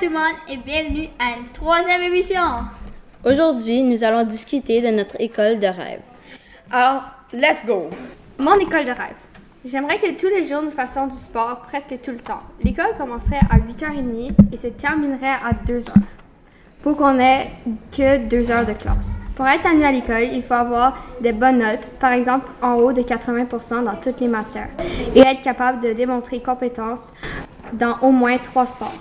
tout le monde et bienvenue à une troisième émission. Aujourd'hui, nous allons discuter de notre école de rêve. Alors, let's go! Mon école de rêve. J'aimerais que tous les jours nous fassions du sport presque tout le temps. L'école commencerait à 8h30 et se terminerait à 2h. Pour qu'on ait que 2 heures de classe. Pour être admis à l'école, il faut avoir des bonnes notes, par exemple en haut de 80% dans toutes les matières, et être capable de démontrer compétences dans au moins trois sports.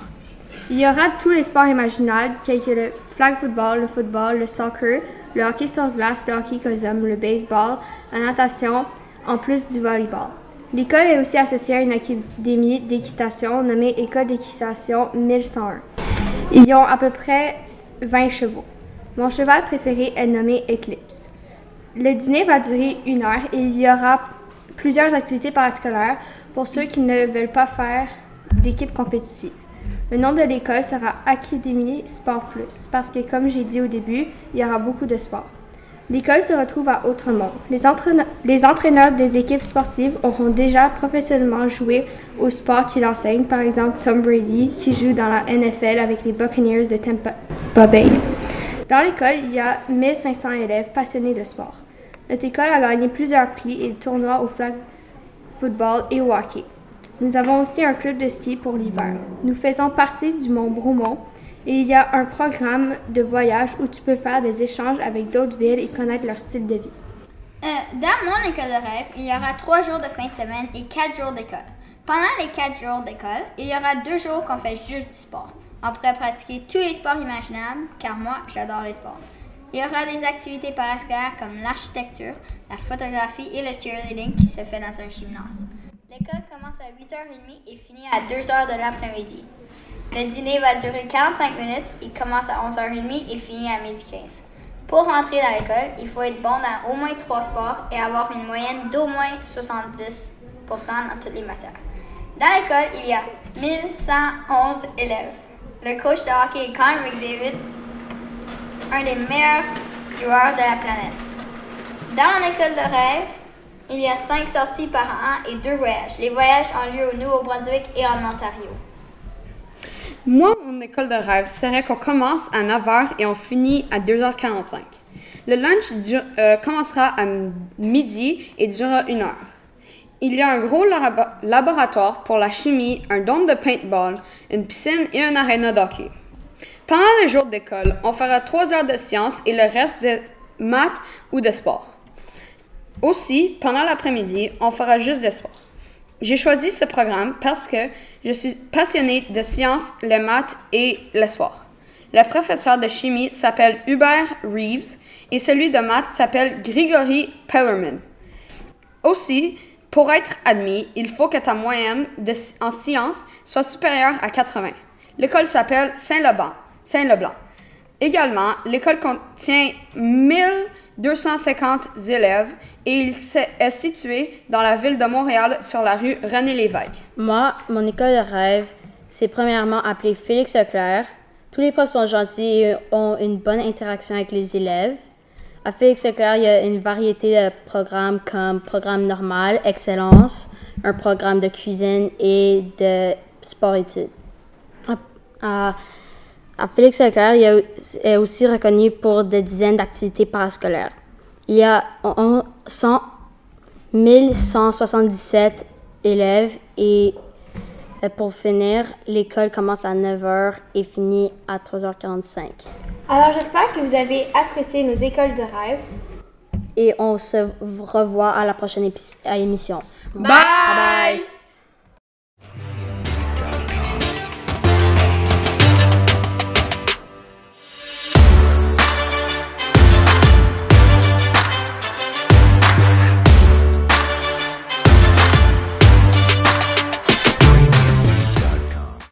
Il y aura tous les sports imaginables, tels que le flag football, le football, le soccer, le hockey sur glace, le hockey cosum, le baseball, la natation, en plus du volleyball. L'école est aussi associée à une académie d'équitation nommée École d'équitation 1101. Ils ont à peu près 20 chevaux. Mon cheval préféré est nommé Eclipse. Le dîner va durer une heure et il y aura plusieurs activités parascolaires pour ceux qui ne veulent pas faire d'équipe compétitive. Le nom de l'école sera Académie Sport Plus parce que, comme j'ai dit au début, il y aura beaucoup de sport. L'école se retrouve à Outremont. Les, entraîneurs, les entraîneurs des équipes sportives auront déjà professionnellement joué au sport qu'ils enseignent, par exemple Tom Brady, qui joue dans la NFL avec les Buccaneers de Tampa Bay. Dans l'école, il y a 1500 élèves passionnés de sport. Notre école a gagné plusieurs prix et tournois au flag football et au hockey. Nous avons aussi un club de ski pour l'hiver. Nous faisons partie du Mont Bromont et il y a un programme de voyage où tu peux faire des échanges avec d'autres villes et connaître leur style de vie. Euh, dans mon école de rêve, il y aura trois jours de fin de semaine et quatre jours d'école. Pendant les quatre jours d'école, il y aura deux jours qu'on fait juste du sport. On pourrait pratiquer tous les sports imaginables, car moi, j'adore les sports. Il y aura des activités parascolaires comme l'architecture, la photographie et le cheerleading qui se fait dans un gymnase. L'école commence à 8h30 et finit à 2h de l'après-midi. Le dîner va durer 45 minutes, il commence à 11h30 et finit à 12h15. Pour rentrer dans l'école, il faut être bon dans au moins trois sports et avoir une moyenne d'au moins 70 dans toutes les matières. Dans l'école, il y a 1111 élèves. Le coach de hockey est Connor McDavid, un des meilleurs joueurs de la planète. Dans mon école de rêve, il y a cinq sorties par an et deux voyages. Les voyages ont lieu au Nouveau-Brunswick et en Ontario. Moi, mon école de rêve serait qu'on commence à 9h et on finit à 2h45. Le lunch euh, commencera à midi et durera une heure. Il y a un gros laboratoire pour la chimie, un dôme de paintball, une piscine et un aréna d'hockey. Pendant les jours d'école, on fera trois heures de sciences et le reste de maths ou de sport. Aussi, pendant l'après-midi, on fera juste de sport. J'ai choisi ce programme parce que je suis passionnée de sciences, les maths et le sport. Le professeur de chimie s'appelle Hubert Reeves et celui de maths s'appelle Grigory Pellerman. Aussi, pour être admis, il faut que ta moyenne en sciences soit supérieure à 80. L'école s'appelle Saint-Leblanc. Saint-Leblanc. Également, l'école contient 1250 élèves et il est situé dans la ville de Montréal sur la rue René Lévesque. Moi, mon école de rêve, c'est premièrement appelé Félix Leclerc. Tous les profs sont gentils et ont une bonne interaction avec les élèves. À Félix Leclerc, il y a une variété de programmes comme programme normal, excellence, un programme de cuisine et de sport-études. Félix Leclerc, il est aussi reconnu pour des dizaines d'activités parascolaires. Il y a 100, 1177 élèves et euh, pour finir, l'école commence à 9h et finit à 3h45. Alors j'espère que vous avez apprécié nos écoles de rêve. Et on se revoit à la prochaine émission. Bye! Bye.